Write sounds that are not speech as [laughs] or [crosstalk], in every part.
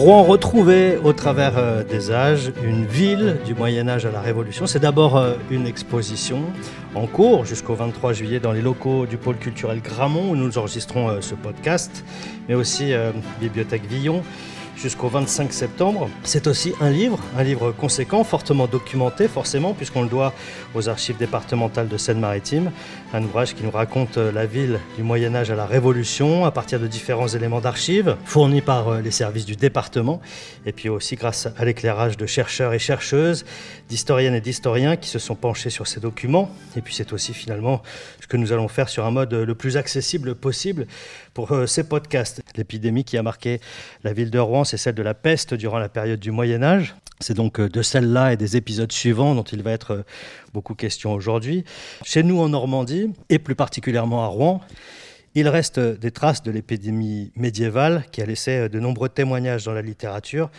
Rouen retrouvé au travers euh, des âges, une ville du Moyen Âge à la Révolution. C'est d'abord euh, une exposition en cours jusqu'au 23 juillet dans les locaux du pôle culturel Gramont où nous enregistrons euh, ce podcast, mais aussi Bibliothèque Villon jusqu'au 25 septembre. C'est aussi un livre, un livre conséquent, fortement documenté forcément, puisqu'on le doit aux archives départementales de Seine-Maritime, un ouvrage qui nous raconte euh, la ville du Moyen Âge à la Révolution à partir de différents éléments d'archives fournis par euh, les services du département, et puis aussi grâce à l'éclairage de chercheurs et chercheuses, d'historiennes et d'historiens qui se sont penchés sur ces documents. Et puis c'est aussi finalement ce que nous allons faire sur un mode le plus accessible possible pour euh, ces podcasts. L'épidémie qui a marqué la ville de Rouen, c'est celle de la peste durant la période du Moyen Âge. C'est donc euh, de celle-là et des épisodes suivants dont il va être euh, beaucoup question aujourd'hui. Chez nous en Normandie, et plus particulièrement à Rouen, il reste des traces de l'épidémie médiévale qui a laissé de nombreux témoignages dans la littérature,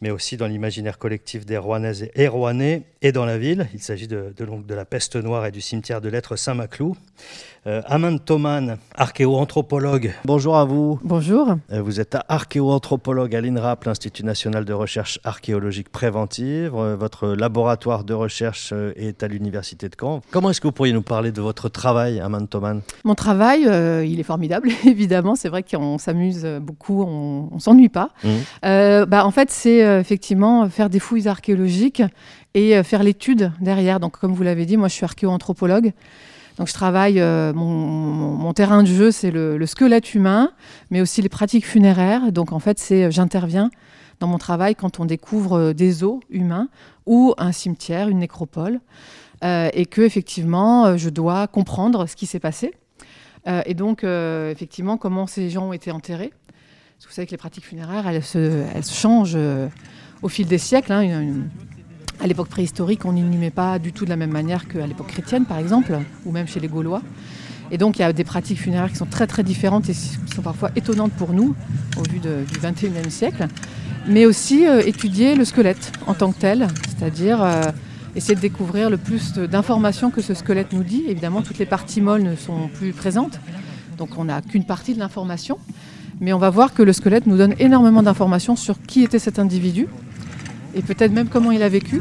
mais aussi dans l'imaginaire collectif des Rouennaises et Rouennais et dans la ville. Il s'agit de, de, de, la peste noire et du cimetière de lettres Saint-Maclou. Euh, Amand Thoman, archéoanthropologue. Bonjour à vous. Bonjour. Euh, vous êtes archéoanthropologue à l'INRAP, l'Institut national de recherche archéologique préventive. Euh, votre laboratoire de recherche euh, est à l'Université de Caen. Comment est-ce que vous pourriez nous parler de votre travail, Amand Thoman? Mon travail, euh, il est formidable, [laughs] évidemment. C'est vrai qu'on s'amuse beaucoup, on ne s'ennuie pas. Mmh. bah, en fait, c'est effectivement faire des fouilles archéologiques et faire l'étude derrière. Donc, comme vous l'avez dit, moi, je suis archéoanthropologue. Donc je travaille, euh, mon, terrain de jeu, c'est le, le, squelette humain, mais aussi les pratiques funéraires. Donc en fait, c'est j'interviens dans mon travail quand on découvre des os humains ou un cimetière, une nécropole, euh, et que effectivement, je dois comprendre ce qui s'est passé. Euh, et donc, euh, effectivement, comment ces gens ont été enterrés. Parce que vous savez que les pratiques funéraires, elles se, changent au fil des siècles. Hein, à l'époque préhistorique, on n'inhumait pas du tout de la même manière qu'à l'époque chrétienne, par exemple, ou même chez les Gaulois. Et donc, il y a des pratiques funéraires qui sont très très différentes et qui sont parfois étonnantes pour nous, au vu du 21e siècle. Mais aussi euh, étudier le squelette en tant que tel, c'est-à-dire euh, essayer de découvrir le plus d'informations que ce squelette nous dit. Évidemment, toutes les parties molles ne sont plus présentes, donc on n'a qu'une partie de l'information. Mais on va voir que le squelette nous donne énormément d'informations sur qui était cet individu, et peut-être même comment il a vécu.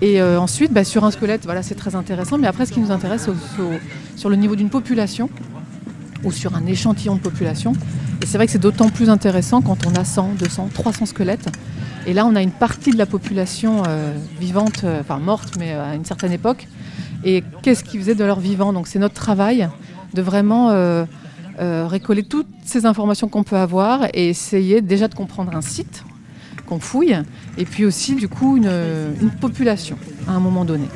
Et euh, ensuite, bah, sur un squelette, voilà, c'est très intéressant. Mais après, ce qui nous intéresse, c'est sur le niveau d'une population ou sur un échantillon de population. Et c'est vrai que c'est d'autant plus intéressant quand on a 100, 200, 300 squelettes. Et là, on a une partie de la population euh, vivante, euh, enfin morte, mais à une certaine époque. Et qu'est-ce qu'ils faisaient de leur vivant Donc c'est notre travail de vraiment récoller toutes ces informations qu'on peut avoir et essayer déjà de comprendre un site qu'on fouille, et puis aussi du coup une, une, population à un moment donné.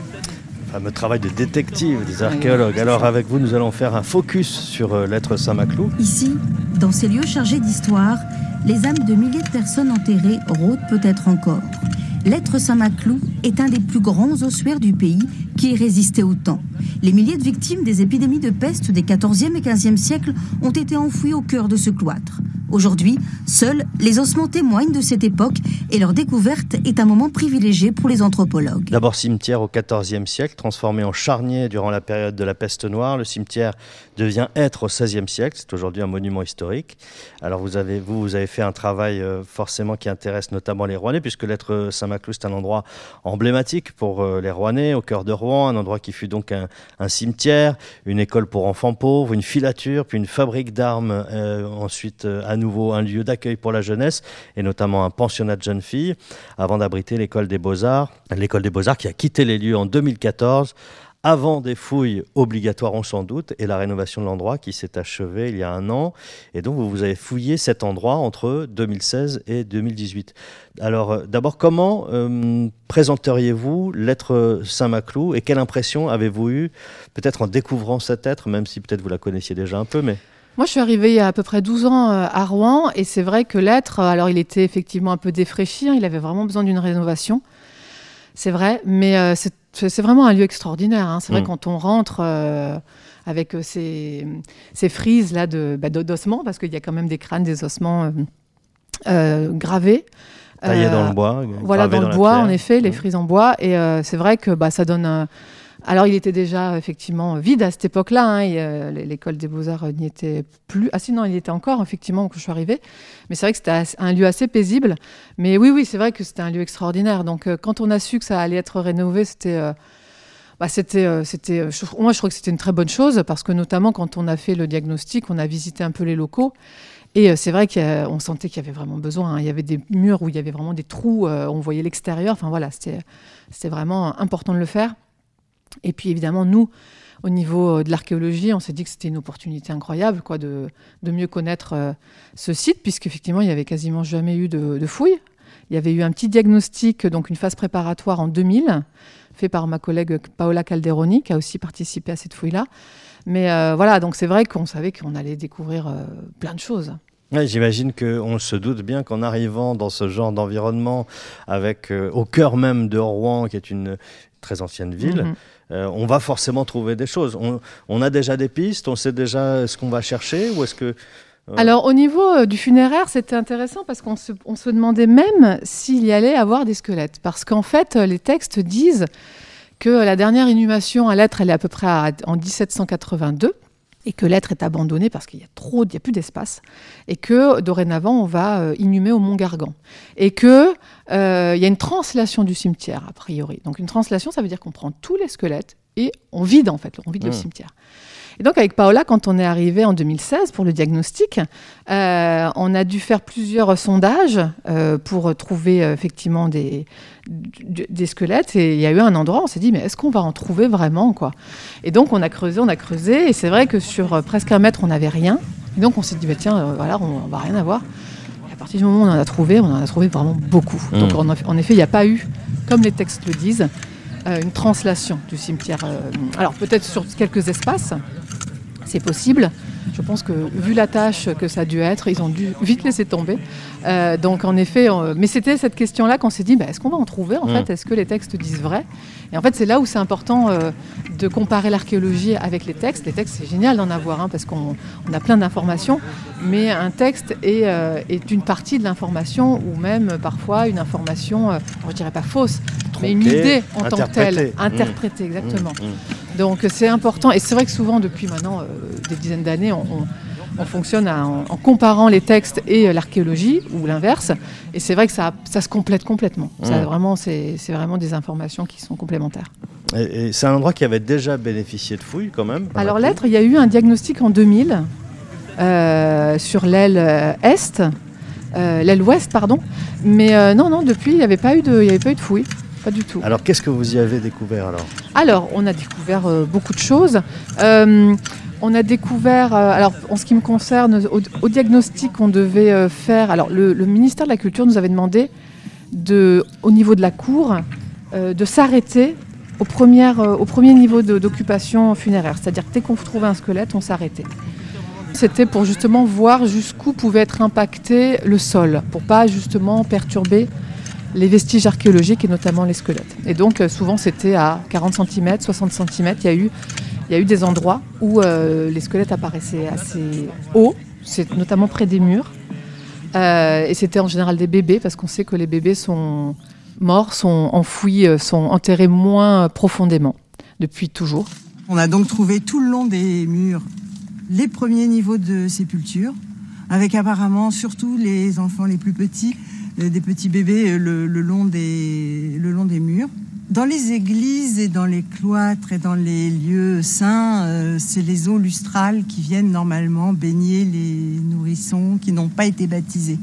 Fameux travail de détective des archéologues. Alors avec vous, nous allons faire un focus sur euh, l'être Saint-Maclou. Ici, dans ces lieux chargés d'histoire, les âmes de milliers de personnes enterrées rôdent peut-être encore. L'être Saint-Maclou est un des plus grands ossuaires du pays qui ait résisté au temps. Les milliers de victimes des épidémies de peste des 14e et 15e siècles ont été enfouies au cœur de ce cloître. Aujourd'hui, seuls les ossements témoignent de cette époque et leur découverte est un moment privilégié pour les anthropologues. D'abord cimetière au XIVe siècle, transformé en charnier durant la période de la peste noire, le cimetière devient être au XVIe siècle. C'est aujourd'hui un monument historique. Alors vous avez, vous, vous avez fait un travail euh, forcément qui intéresse notamment les Rouennais, puisque l'être Saint-Maclou c'est un endroit emblématique pour euh, les Rouennais, au cœur de Un endroit qui fut donc un, cimetière, une école pour enfants pauvres, une filature, puis une fabrique d'armes, euh, ensuite à nouveau un lieu d'accueil pour la jeunesse et notamment un pensionnat de jeunes filles avant d'abriter l'école des beaux-arts. L'école des beaux-arts qui a quitté les lieux en 2014 avant des fouilles obligatoires, on sans doute, et la rénovation de l'endroit qui s'est achevée il y a un an. Et donc, vous avez fouillé cet endroit entre 2016 et 2018. Alors, euh, d'abord, comment euh, présenteriez-vous l'être Saint-Maclou et quelle impression avez-vous eu, peut-être en découvrant cet être, même si peut-être vous la connaissiez déjà un peu, mais moi, je suis arrivée il y a à peu près 12 ans à Rouen et c'est vrai que l'être, alors il était effectivement un peu défraîchi, il avait vraiment besoin d'une rénovation. C'est vrai, mais euh, c'est vraiment un lieu extraordinaire. Hein. C'est vrai, mmh. quand on rentre euh, avec ces, ces frises là de bah, d'ossements, parce qu'il y a quand même des crânes, des ossements euh, euh gravés. Taillés dans le bois. Voilà, dans, dans le bois, en effet, les mmh. frises en bois. Et c'est vrai que bah, ça donne un Alors, il était déjà effectivement vide à cette époque-là. Hein, L'école des beaux-arts n'y était plus. Ah, si, non, il y était encore, effectivement, quand je suis arrivée. Mais c'est vrai que c'était un lieu assez paisible. Mais oui, oui, c'est vrai que c'était un lieu extraordinaire. Donc, quand on a su que ça allait être rénové, c'était. Bah, c'était, c'était, moi, je crois que c'était une très bonne chose parce que notamment quand on a fait le diagnostic, on a visité un peu les locaux et euh, c'est vrai qu'on sentait qu'il y avait vraiment besoin. Hein. Il y avait des murs où il y avait vraiment des trous, euh, on voyait l'extérieur. Enfin voilà, c'était vraiment important de le faire. Et puis évidemment, nous, au niveau euh, de l'archéologie, on s'est dit que c'était une opportunité incroyable quoi, de, de mieux connaître ce site, puisqu'effectivement, il n'y avait quasiment jamais eu de, de fouilles. Il y avait eu un petit diagnostic, donc une phase préparatoire en 2000, fait par ma collègue Paola Calderoni, qui a aussi participé à cette fouille-là. Mais euh, voilà, donc c'est vrai qu'on savait qu'on allait découvrir euh, plein de choses. J'imagine qu'on se doute bien qu'en arrivant dans ce genre d'environnement, avec euh, au cœur même de Rouen, qui est une très ancienne ville, mhm. on va forcément trouver des choses. On, a déjà des pistes, on sait déjà ce qu'on va chercher, ou est-ce que alors au niveau du funéraire, c'était intéressant parce qu'on se, on se, demandait même s'il y allait avoir des squelettes. Parce qu'en fait, les textes disent que la dernière inhumation à l'être, elle est à peu près en 1782 et que l'être est abandonné parce qu'il y a trop, il y a plus d'espace, et que dorénavant on va euh, inhumer au Mont Gargan, et que euh, il y a une translation du cimetière a priori. Donc une translation, ça veut dire qu'on prend tous les squelettes et on vide en fait, on vide le mmh. cimetière. Et donc avec Paola, quand on est arrivé en 2016 pour le diagnostic, euh, on a dû faire plusieurs sondages euh, pour trouver euh, effectivement des, des squelettes. Et il y a eu un endroit, on s'est dit, mais est-ce qu'on va en trouver vraiment quoi? Et donc on a creusé, on a creusé, et c'est vrai que sur presque un mètre, on n'avait rien. Et donc on s'est dit, bah, tiens, voilà, on, va rien avoir. Et à partir du moment où on en a trouvé, on en a trouvé vraiment beaucoup. Mmh. Donc en, effet, il n'y a pas eu, comme les textes le disent, une translation du cimetière. alors peut-être sur quelques espaces, c'est possible. Je pense que vu la tâche que ça a dû être, ils ont dû vite laisser tomber. Euh, donc en effet, mais c'était cette question-là qu'on s'est dit, bah, est-ce qu'on va en trouver en mm. fait? Est-ce que les textes disent vrai? Et en fait, c'est là où c'est important euh, de comparer l'archéologie avec les textes. Les textes, c'est génial d'en avoir, hein, parce qu'on a plein d'informations, mais un texte est, euh, est une partie de l'information, ou même parfois une information, je ne dirais pas fausse, mais une idée en tant que telle, interprétée, exactement. Mm. Mm. Donc c'est important, et c'est vrai que souvent, depuis maintenant des dizaines d'années, on on fonctionne en, comparant les textes et euh, l'archéologie, ou l'inverse. Et c'est vrai que ça, se complète complètement. Ça, vraiment, c'est vraiment des informations qui sont complémentaires. Et, c'est un endroit qui avait déjà bénéficié de fouilles quand même Alors l'être, il y a eu un diagnostic en 2000 euh, sur l'aile euh, est, l'aile ouest, pardon. Mais non, non, depuis, il n'y avait pas eu de, il avait pas eu de fouilles. Pas du tout. Alors, qu'est-ce que vous y avez découvert alors Alors, on a découvert beaucoup de choses on a découvert, euh, alors en ce qui me concerne, au, diagnostic qu'on devait euh, faire, alors le, ministère de la Culture nous avait demandé, de, au niveau de la cour, euh, de s'arrêter au, au premier niveau d'occupation funéraire. C'est-à-dire que dès qu'on trouvait un squelette, on s'arrêtait. C'était pour justement voir jusqu'où pouvait être impacté le sol, pour pas justement perturber les vestiges archéologiques et notamment les squelettes. Et donc souvent c'était à 40 cm, 60 cm, il y a eu il y a eu des endroits où euh, les squelettes apparaissaient assez haut, c'est notamment près des murs. Euh, et c'était en général des bébés, parce qu'on sait que les bébés sont morts, sont enfouis, euh, sont enterrés moins profondément, depuis toujours. On a donc trouvé tout le long des murs les premiers niveaux de sépulture, avec apparemment surtout les enfants les plus petits, des petits bébés le, long, des, le long des murs. Dans les églises et dans les cloîtres et dans les lieux saints, euh, c'est les eaux lustrales qui viennent normalement baigner les nourrissons qui n'ont pas été baptisés.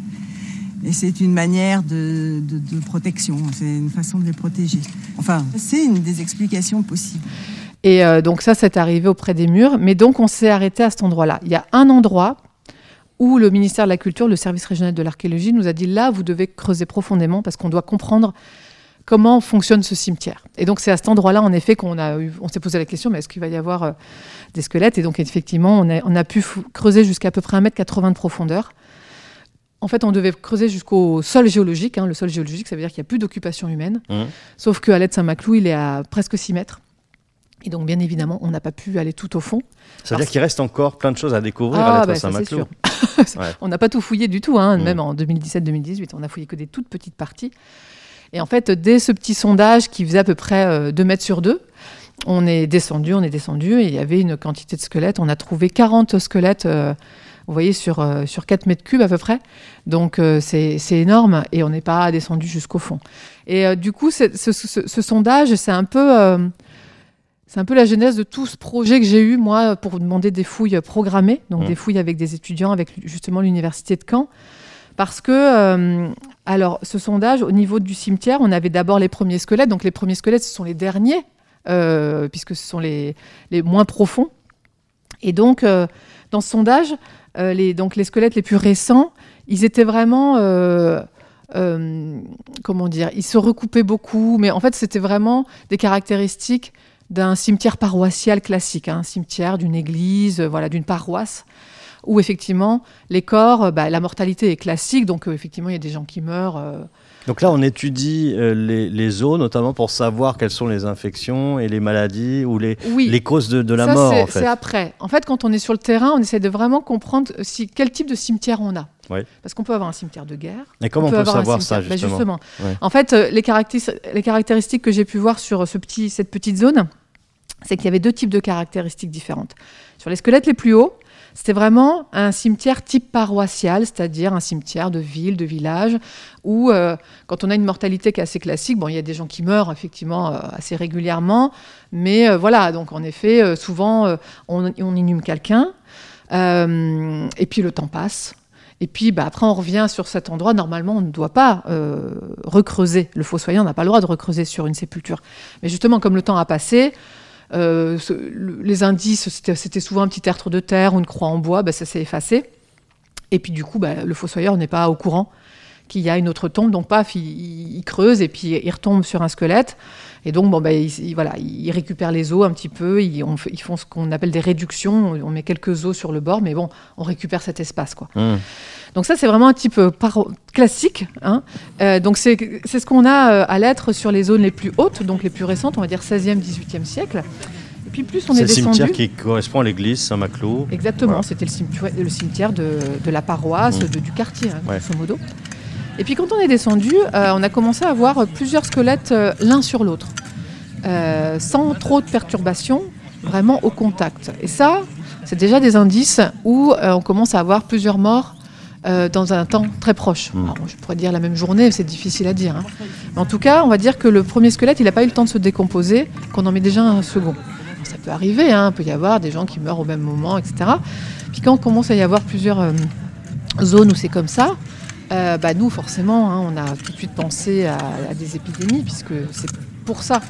Et c'est une manière de, protection, c'est une façon de les protéger. Enfin, c'est une des explications possibles. Et euh, donc ça, c'est arrivé auprès des murs, mais donc on s'est arrêté à cet endroit-là. Il y a un endroit où le ministère de la Culture, le service régional de l'archéologie, nous a dit là, vous devez creuser profondément parce qu'on doit comprendre comment fonctionne ce cimetière. Et donc c'est à cet endroit-là, en effet, qu'on a on s'est posé la question, mais est-ce qu'il va y avoir euh, des squelettes? Et donc effectivement, on a, on a pu creuser jusqu'à à peu près 1m80 de profondeur. En fait, on devait creuser jusqu'au sol géologique. Hein. Le sol géologique, ça veut dire qu'il n'y a plus d'occupation humaine. Mmh. Sauf qu'à l'aide Saint-Maclou, il est à presque 6 mètres. Et donc, bien évidemment, on n'a pas pu aller tout au fond. Ça veut dire qu'il reste encore plein de choses à découvrir à l'aide bah, Saint-Maclou. [laughs] On n'a pas tout fouillé du tout, hein, mmh. même en 2017-2018. On a fouillé que des toutes petites parties. Et en fait, dès ce petit sondage qui faisait à peu près 2 euh, mètres sur 2, on est descendu, on est descendu, et il y avait une quantité de squelettes. On a trouvé 40 squelettes, euh, vous voyez, sur, euh, sur 4 mètres cubes à peu près. Donc euh, c'est énorme, et on n'est pas descendu jusqu'au fond. Et du coup, ce, ce, sondage, c'est un peu... c'est un peu la genèse de tout ce projet que j'ai eu, moi, pour demander des fouilles programmées, donc mmh. des fouilles avec des étudiants, avec justement l'université de Caen. Parce que, alors, ce sondage, au niveau du cimetière, on avait d'abord les premiers squelettes. Donc, les premiers squelettes, ce sont les derniers euh, puisque ce sont les, les, moins profonds. Et donc, euh, dans ce sondage, euh, les, donc les squelettes les plus récents, ils étaient vraiment... comment dire Ils se recoupaient beaucoup, mais en fait, c'était vraiment des caractéristiques d'un cimetière paroissial classique, hein, un cimetière d'une église, voilà, d'une paroisse où effectivement les corps, bah, la mortalité est classique, donc effectivement il y a des gens qui meurent donc là, on étudie euh, les, os, notamment pour savoir quelles sont les infections et les maladies ou les, les causes de, la mort. En fait. C'est après. En fait, quand on est sur le terrain, on essaie de vraiment comprendre si, quel type de cimetière on a. Parce qu'on peut avoir un cimetière de guerre. Et comment on peut, savoir ça, ben, justement, En fait, euh, les, les caractéristiques que j'ai pu voir sur ce petit, cette petite zone, c'est qu'il y avait deux types de caractéristiques différentes. Sur les squelettes les plus hauts, c'était vraiment un cimetière type paroissial, c'est-à-dire un cimetière de ville, de village, où euh, quand on a une mortalité qui est assez classique, bon, il y a des gens qui meurent effectivement euh, assez régulièrement, mais euh, voilà, donc en effet, souvent on, inhume quelqu'un, et puis le temps passe. Et puis bah, après, on revient sur cet endroit. Normalement, on ne doit pas recreuser. Le fossoyant n'a pas le droit de recreuser sur une sépulture. Mais justement, comme le temps a passé, euh, les indices, c'était souvent un petit tertre de terre ou une croix en bois, bah, ça s'est effacé. Et puis du coup, bah, le fossoyeur n'est pas au courant qu'il y a une autre tombe, donc paf, il, creuse et puis il retombe sur un squelette. Et donc, bon, bah, il, voilà, il récupère les os un petit peu, ils, font ce qu'on appelle des réductions, on met quelques os sur le bord, mais bon, on récupère cet espace. Quoi. Mmh. Donc ça, c'est vraiment un type classique. Hein. Euh, donc c'est ce qu'on a euh, à l'être sur les zones les plus hautes, donc les plus récentes, on va dire 16e, 18e siècle. Et puis plus on est, descendu... C'est le cimetière qui correspond à l'église Saint-Maclou. Exactement, c'était le, cimetière de, la paroisse, mmh. du quartier, hein, grosso modo. Et puis quand on est descendu, on a commencé à voir plusieurs squelettes l'un sur l'autre, sans trop de perturbations, vraiment au contact. Et ça, c'est déjà des indices où on commence à avoir plusieurs morts euh, dans un temps très proche. Hmm. je pourrais dire la même journée, c'est difficile à dire. Hein. Mais en tout cas, on va dire que le premier squelette, il n'a pas eu le temps de se décomposer, qu'on en met déjà un second. Ça peut arriver, hein, il peut y avoir des gens qui meurent au même moment, etc. Puis quand on commence à y avoir plusieurs euh, zones où c'est comme ça, euh, bah nous, forcément, hein, on a tout de suite pensé à, des épidémies, puisque c'est pour ça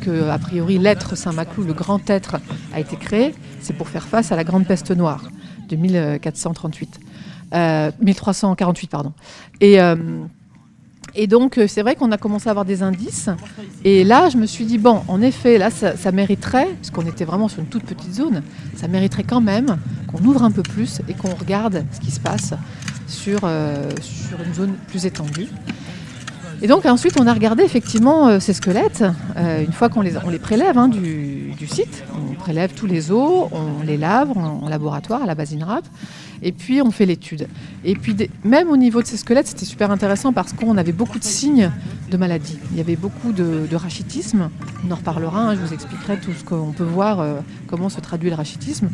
que, a priori, l'être Saint-Maclou, le grand être, a été créé. C'est pour faire face à la grande peste noire de 1438. 1348, euh, pardon. Et, euh, et donc, euh, c'est vrai qu'on a commencé à avoir des indices. Et là, je me suis dit, bon, en effet, là, ça, mériterait, parce qu'on était vraiment sur une toute petite zone, ça mériterait quand même qu'on ouvre un peu plus et qu'on regarde ce qui se passe sur, sur une zone plus étendue. Et donc ensuite, on a regardé effectivement ces squelettes, une fois qu'on les, on les prélève hein, du, du, site, on prélève tous les os, on les lave en, laboratoire à la basine rap, et puis on fait l'étude. Et puis même au niveau de ces squelettes, c'était super intéressant parce qu'on avait beaucoup de signes de maladie. Il y avait beaucoup de, rachitisme. On en reparlera, hein, je vous expliquerai tout ce qu'on peut voir, euh, comment se traduit le rachitisme.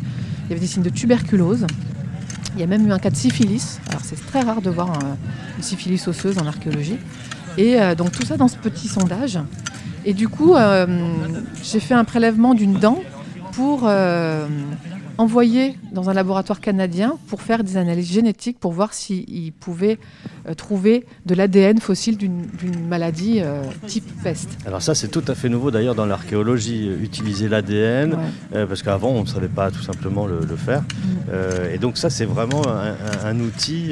Il y avait des signes de tuberculose. Il y a même eu un cas de syphilis. Alors c'est très rare de voir une syphilis osseuse en archéologie. Et euh, donc tout ça dans ce petit sondage. Et du coup, euh, j'ai fait un prélèvement d'une dent pour envoyé dans un laboratoire canadien pour faire des analyses génétiques pour voir s'ils pouvaient euh, trouver de l'ADN fossile d'une maladie euh, type peste. Alors ça c'est tout à fait nouveau d'ailleurs dans l'archéologie, euh, utiliser l'ADN, parce qu'avant on ne savait pas tout simplement le, faire. Mm. et donc ça c'est vraiment un, outil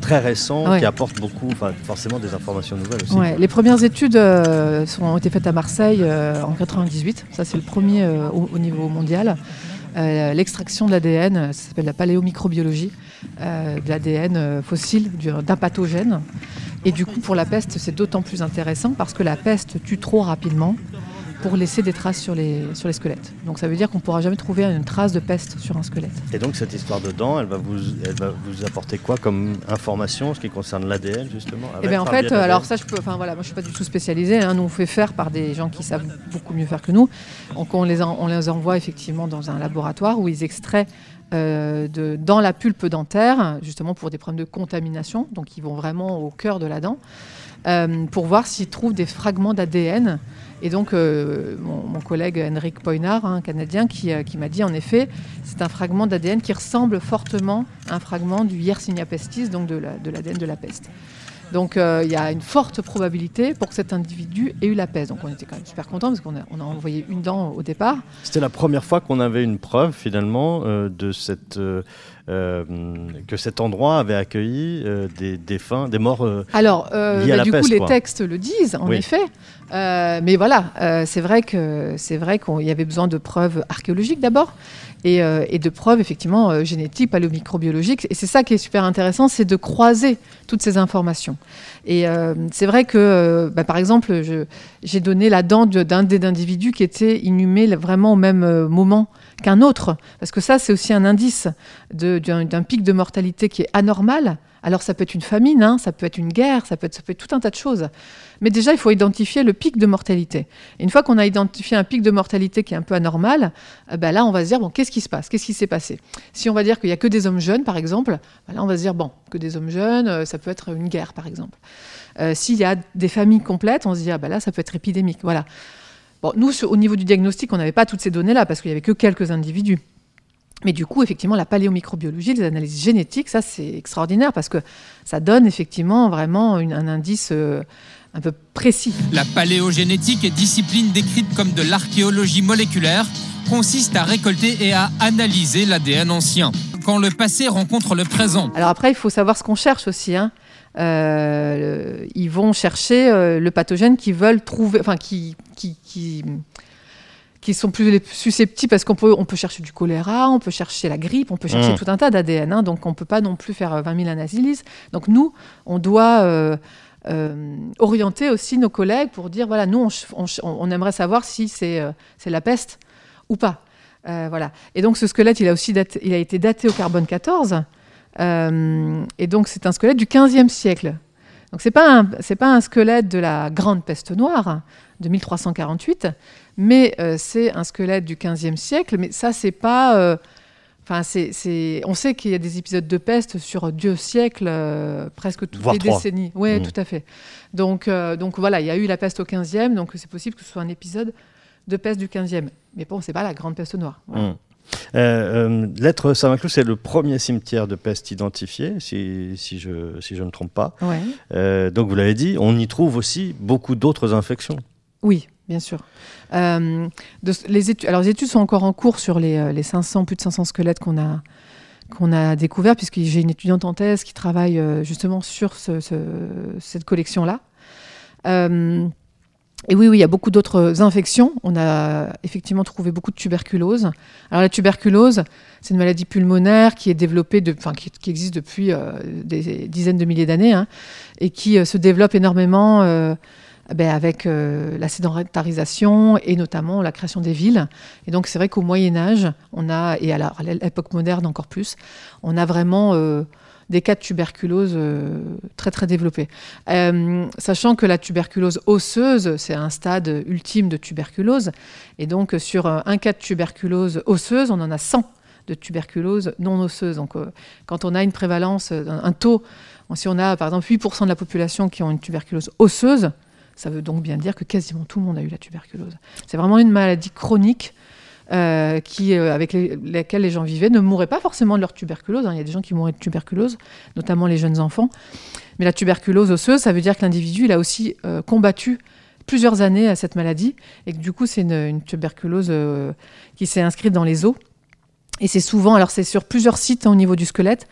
très récent qui apporte beaucoup, forcément des informations nouvelles aussi. Les premières études ont été faites à Marseille en 98, ça c'est le premier au niveau mondial. Euh, l'extraction de l'ADN, ça s'appelle la paléomicrobiologie, euh, de l'ADN euh, fossile d'un pathogène. Et du coup, pour la peste, c'est d'autant plus intéressant parce que la peste tue trop rapidement. Pour laisser des traces sur les, sur les squelettes. Donc ça veut dire qu'on ne pourra jamais trouver une trace de peste sur un squelette. Et donc cette histoire de dents, elle va vous, elle va vous apporter quoi comme information en ce qui concerne l'ADN justement Eh bien en fait, alors ça je peux, enfin voilà, moi je suis pas du tout spécialisée. Hein, nous on fait faire par des gens qui savent beaucoup mieux faire que nous. Donc on les, on les envoie effectivement dans un laboratoire où ils extraient euh, de, dans la pulpe dentaire, justement pour des problèmes de contamination, donc ils vont vraiment au cœur de la dent, euh, pour voir s'ils trouvent des fragments d'ADN et donc, euh, mon, collègue Henrik Poinar, un Canadien, euh, qui, m'a dit en effet, c'est un fragment d'ADN qui ressemble fortement à un fragment du Yersinia pestis, donc de l'ADN de, la peste. Donc, euh, il y a une forte probabilité pour que cet individu ait eu la peste. Donc, on était quand même super contents parce qu'on a, envoyé une dent au départ. C'était la première fois qu'on avait une preuve finalement de cette que cet endroit avait accueilli euh, des défunts, des morts euh, Alors, liés à bah, la du coup, les textes le disent, en effet. mais voilà, c'est vrai que c'est vrai qu'il y avait besoin de preuves archéologiques d'abord. Et, de preuves effectivement génétiques, paléomicrobiologiques. Et c'est ça qui est super intéressant, c'est de croiser toutes ces informations. Et c'est vrai que, bah, par exemple, j'ai donné la dent d'un des individus qui était inhumé vraiment au même moment qu'un autre, parce que ça, c'est aussi un indice d'un pic de mortalité qui est anormal. Alors ça peut être une famine, hein, ça peut être une guerre, ça peut être, tout un tas de choses. Mais déjà, il faut identifier le pic de mortalité. Et une fois qu'on a identifié un pic de mortalité qui est un peu anormal, ben là, on va se dire, bon, qu'est-ce qui se passe? Qu'est-ce qui s'est passé? Si on va dire qu'il n'y a que des hommes jeunes, par exemple, ben là, on va se dire, bon, que des hommes jeunes, euh, ça peut être une guerre, par exemple. Euh, s'il y a des familles complètes, on se dit, ah ben là, ça peut être épidémique. Voilà. Bon, nous, au niveau du diagnostic, on n'avait pas toutes ces données-là parce qu'il n'y avait que quelques individus. Mais du coup, effectivement, la paléomicrobiologie, les analyses génétiques, ça c'est extraordinaire parce que ça donne effectivement vraiment un indice euh, un peu précis. La paléogénétique, discipline décrite comme de l'archéologie moléculaire, consiste à récolter et à analyser l'ADN ancien. Quand le passé rencontre le présent. Alors après, il faut savoir ce qu'on cherche aussi. Hein. Euh, ils vont chercher euh, le pathogène qu'ils veulent trouver, enfin qui, qui, qui, sont plus susceptibles parce qu'on peut, on peut chercher du choléra, on peut chercher la grippe, on peut chercher mmh. tout un tas d'ADN, hein, donc on ne peut pas non plus faire 20 000 analyses. Donc nous, on doit euh, orienter aussi nos collègues pour dire voilà, nous, on, aimerait savoir si c'est c'est la peste ou pas. voilà. Et donc ce squelette, il a aussi il a été daté au carbone 14. Euh, et donc, c'est un squelette du 15e siècle. Donc, ce n'est pas, un, pas un squelette de la grande peste noire de 1348, mais euh, c'est un squelette du 15e siècle. Mais ça, c'est pas. Euh, enfin, c'est, on sait qu'il y a des épisodes de peste sur deux siècles, presque toutes les décennies. Oui, mmh. tout à fait. Donc, donc voilà, il y a eu la peste au 15e, donc c'est possible que ce soit un épisode de peste du 15e. Mais bon, c'est pas la grande peste noire. Mmh. Euh, euh, L'être Saint-Maclou, c'est le premier cimetière de peste identifié, si, si, je, si je ne me trompe pas. Euh, donc, vous l'avez dit, on y trouve aussi beaucoup d'autres infections. Oui, bien sûr. Euh, les, études, alors, les études sont encore en cours sur les, les 500, plus de 500 squelettes qu'on a, qu'on a découvert, puisque j'ai une étudiante en thèse qui travaille justement sur ce, cette collection-là. Et oui, oui, il y a beaucoup d'autres infections. On a effectivement trouvé beaucoup de tuberculose. Alors la tuberculose, c'est une maladie pulmonaire qui existe depuis euh, des dizaines de milliers d'années, hein, et qui euh, se développe énormément euh, ben, avec la sédentarisation et notamment la création des villes. Et donc c'est vrai qu'au Moyen Âge, on a, et à l'époque moderne encore plus, on a vraiment des cas de tuberculose euh, très très développés. Euh, sachant que la tuberculose osseuse, c'est un stade ultime de tuberculose, et donc sur un cas de tuberculose osseuse, on en a 100 de tuberculose non osseuse. Donc euh, quand on a une prévalence, un, taux, si on a par exemple 8% de la population qui ont une tuberculose osseuse, ça veut donc bien dire que quasiment tout le monde a eu la tuberculose. C'est vraiment une maladie chronique euh, qui, euh, avec lesquels les gens vivaient ne mouraient pas forcément de leur tuberculose. Hein. Il y a des gens qui mouraient de tuberculose, notamment les jeunes enfants. Mais la tuberculose osseuse, ça veut dire que l'individu a aussi euh, combattu plusieurs années à cette maladie et que du coup c'est une, tuberculose qui s'est inscrite dans les os. Et c'est souvent, alors c'est sur plusieurs sites hein, au niveau du squelette,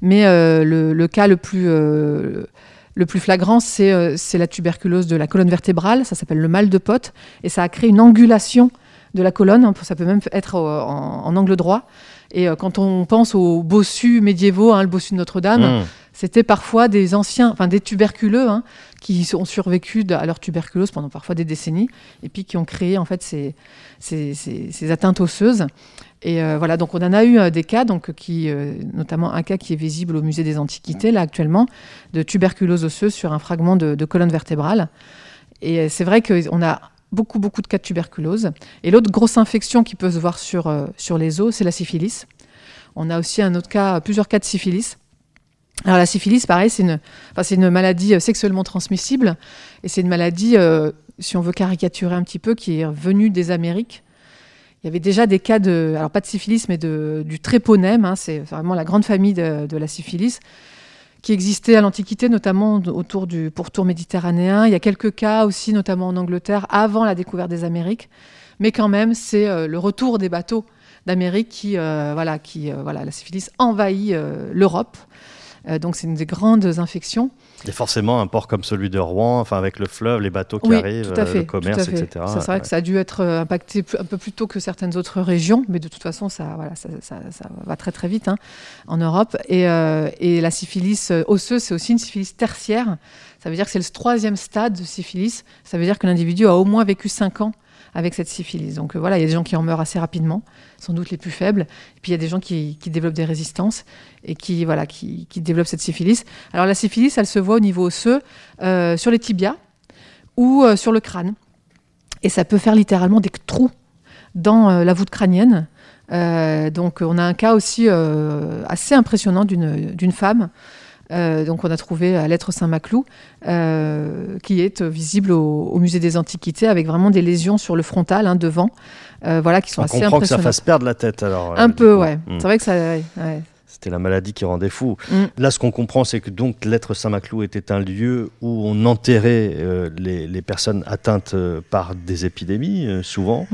mais le, cas le plus le plus flagrant, c'est la tuberculose de la colonne vertébrale, ça s'appelle le mal de pote, et ça a créé une angulation de la colonne. Hein, ça peut même être en, angle droit. Et euh, quand on pense aux bossus médiévaux, hein, le bossu de Notre-Dame, mmh. C'était parfois des anciens, enfin des tuberculeux, hein, qui ont survécu à leur tuberculose pendant parfois des décennies, et puis qui ont créé en fait ces, ces, atteintes osseuses. Et euh, voilà, donc on en a eu euh, des cas, donc qui, euh, notamment un cas qui est visible au musée des Antiquités là actuellement, de tuberculose osseuse sur un fragment de, de colonne vertébrale. Et c'est vrai qu'on a beaucoup beaucoup de cas de tuberculose. Et l'autre grosse infection qui peut se voir sur, sur les os, c'est la syphilis. On a aussi un autre cas, plusieurs cas de syphilis. Alors la syphilis, pareil, c'est une maladie euh, sexuellement transmissible et c'est une maladie, euh, si on veut caricaturer un petit peu, qui est venue des Amériques. Il y avait déjà des cas de, alors pas de syphilis, mais de, du tréponème, hein, c'est vraiment la grande famille de, la syphilis, qui existait à l'Antiquité, notamment autour du pourtour méditerranéen. Il y a quelques cas aussi, notamment en Angleterre, avant la découverte des Amériques. Mais quand même, c'est euh, le retour des bateaux d'Amérique qui, voilà, qui, voilà, la syphilis envahit l'Europe. Euh, donc c'est une des grandes infections. Et forcément, un port comme celui de Rouen, enfin avec le fleuve, les bateaux qui arrivent, euh, le commerce, etc. C'est vrai que ça a dû être euh, impacté un peu plus tôt que certaines autres régions, mais de toute façon, ça, voilà, ça, va très très vite hein, en Europe. Et, et, la syphilis osseuse, c'est aussi une syphilis tertiaire. Ça veut dire que c'est le troisième stade de syphilis. Ça veut dire que l'individu a au moins vécu 5 ans avec cette syphilis. Donc euh, voilà, il y a des gens qui en meurent assez rapidement, sans doute les plus faibles. Et puis il y a des gens qui, développent des résistances et qui, voilà, qui, développent cette syphilis. Alors la syphilis, elle se voit au niveau osseux, euh, sur les tibias ou euh, sur le crâne. Et ça peut faire littéralement des trous dans la voûte crânienne. donc on a un cas aussi assez impressionnant d'une femme euh, donc on a trouvé à l'être Saint-Maclou, euh, qui est visible au, musée des Antiquités, avec vraiment des lésions sur le frontal, hein, devant, euh, voilà, qui sont assez impressionnantes. que ça fasse perdre la tête alors. Un peu, ouais. Hmm. C'est vrai que ça. C'était la maladie qui rendait fou. Mm. Là, ce qu'on comprend, c'est que donc l'être Saint-Maclou était un lieu où on enterrait euh, les, personnes atteintes euh, par des épidémies, euh, souvent.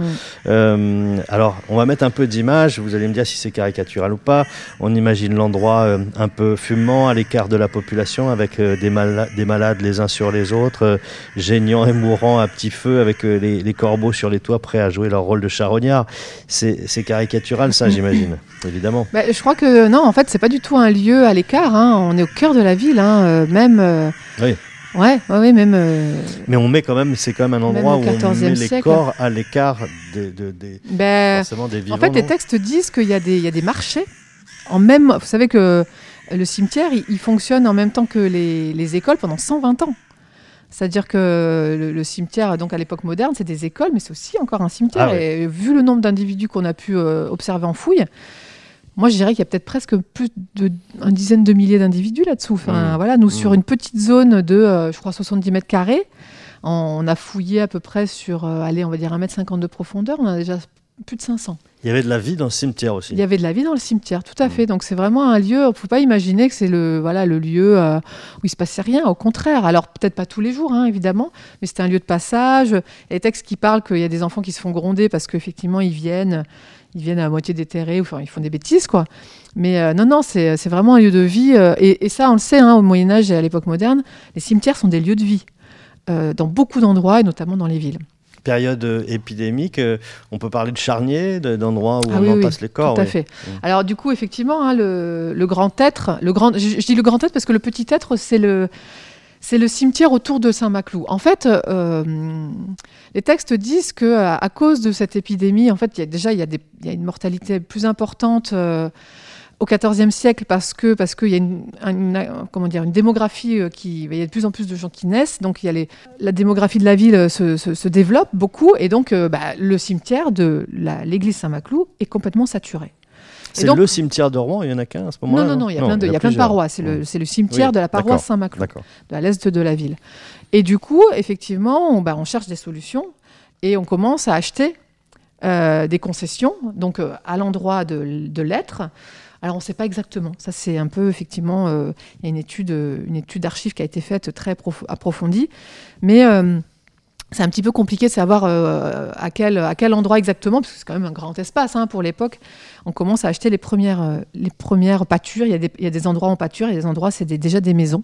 Mm. alors, on va mettre un peu d'image. Vous allez me dire si c'est caricatural ou pas. On imagine l'endroit un peu fumant, à l'écart de la population, avec des, des, malades les uns sur les autres, geignant et mourant à petit feu, avec les, corbeaux sur les toits prêts à jouer leur rôle de charognard. C'est caricatural, ça, [laughs] j'imagine, évidemment. Bah, je crois que non, fait, c'est pas du tout un lieu à l'écart. Hein. On est au cœur de la ville, hein. euh, même. Euh, oui. Ouais, ouais, même. Euh, Mais on met quand même, c'est quand même un endroit où on met les corps à l'écart des, ben, des vivants. En fait, les textes disent qu'il y, a des, y a des marchés. En même, vous savez que le cimetière, il, fonctionne en même temps que les, écoles pendant 120 ans. C'est-à-dire que le, cimetière, donc à l'époque moderne, c'est des écoles, mais c'est aussi encore un cimetière. Ah Et vu le nombre d'individus qu'on a pu observer en fouille, moi, je dirais qu'il y a peut-être presque plus d'une dizaine de milliers d'individus là-dessous. Enfin, mmh. voilà, nous, sur mmh. une petite zone de, euh, je crois, 70 mètres carrés, on a fouillé à peu près sur, euh, allez, on va dire 1 mètre 50 de profondeur, on a déjà plus de 500. Il y avait de la vie dans le cimetière aussi. Il y avait de la vie dans le cimetière, tout à mmh. fait. Donc c'est vraiment un lieu, on ne peut pas imaginer que c'est le, voilà, le lieu euh, où il se passait rien, au contraire. Alors peut-être pas tous les jours, hein, évidemment, mais c'était un lieu de passage. Il y a des textes qui parlent qu'il y a des enfants qui se font gronder parce qu'effectivement ils viennent, ils viennent à moitié déterrés, ou enfin, ils font des bêtises, quoi. Mais euh, non, non, c'est vraiment un lieu de vie. Euh, et, ça, on le sait, hein, au Moyen-Âge et à l'époque moderne, les cimetières sont des lieux de vie, euh, dans beaucoup d'endroits, et notamment dans les villes. Période épidémique, on peut parler de charniers, d'endroits où ah on en passe les corps. Tout à fait. Mmh. Alors, du coup, effectivement, hein, le, grand être, le grand, je, je, dis le grand être parce que le petit être, c'est le c'est le cimetière autour de Saint-Maclou. En fait, euh, les textes disent que à, cause de cette épidémie, en fait, y a déjà il y a, une mortalité plus importante euh, au XIVe siècle parce que parce qu'il y a une, comment dire une démographie euh, qui il y a de plus en plus de gens qui naissent, donc la démographie de la ville se, développe beaucoup et donc bah, le cimetière de l'église Saint-Maclou est complètement saturé. C'est le cimetière de Rouen, il y en a qu'un à ce moment-là Non, non, non, il y a, plein, de, y a plein de parois. C'est le, le, cimetière de la paroisse Saint-Maclou, de l'est de la ville. Et du coup, effectivement, on, bah, on, cherche des solutions et on commence à acheter euh, des concessions, donc euh, à l'endroit de, de l'être. Alors on ne sait pas exactement. Ça c'est un peu effectivement, euh, il y a une étude, une étude d'archives qui a été faite très approfondie, mais c'est un petit peu compliqué de savoir euh, à, quel, endroit exactement, parce que c'est quand même un grand espace hein, pour l'époque. On commence à acheter les premières, euh, pâtures. Il y, a des, des, endroits en pâture, il y a des endroits, c'est déjà des maisons.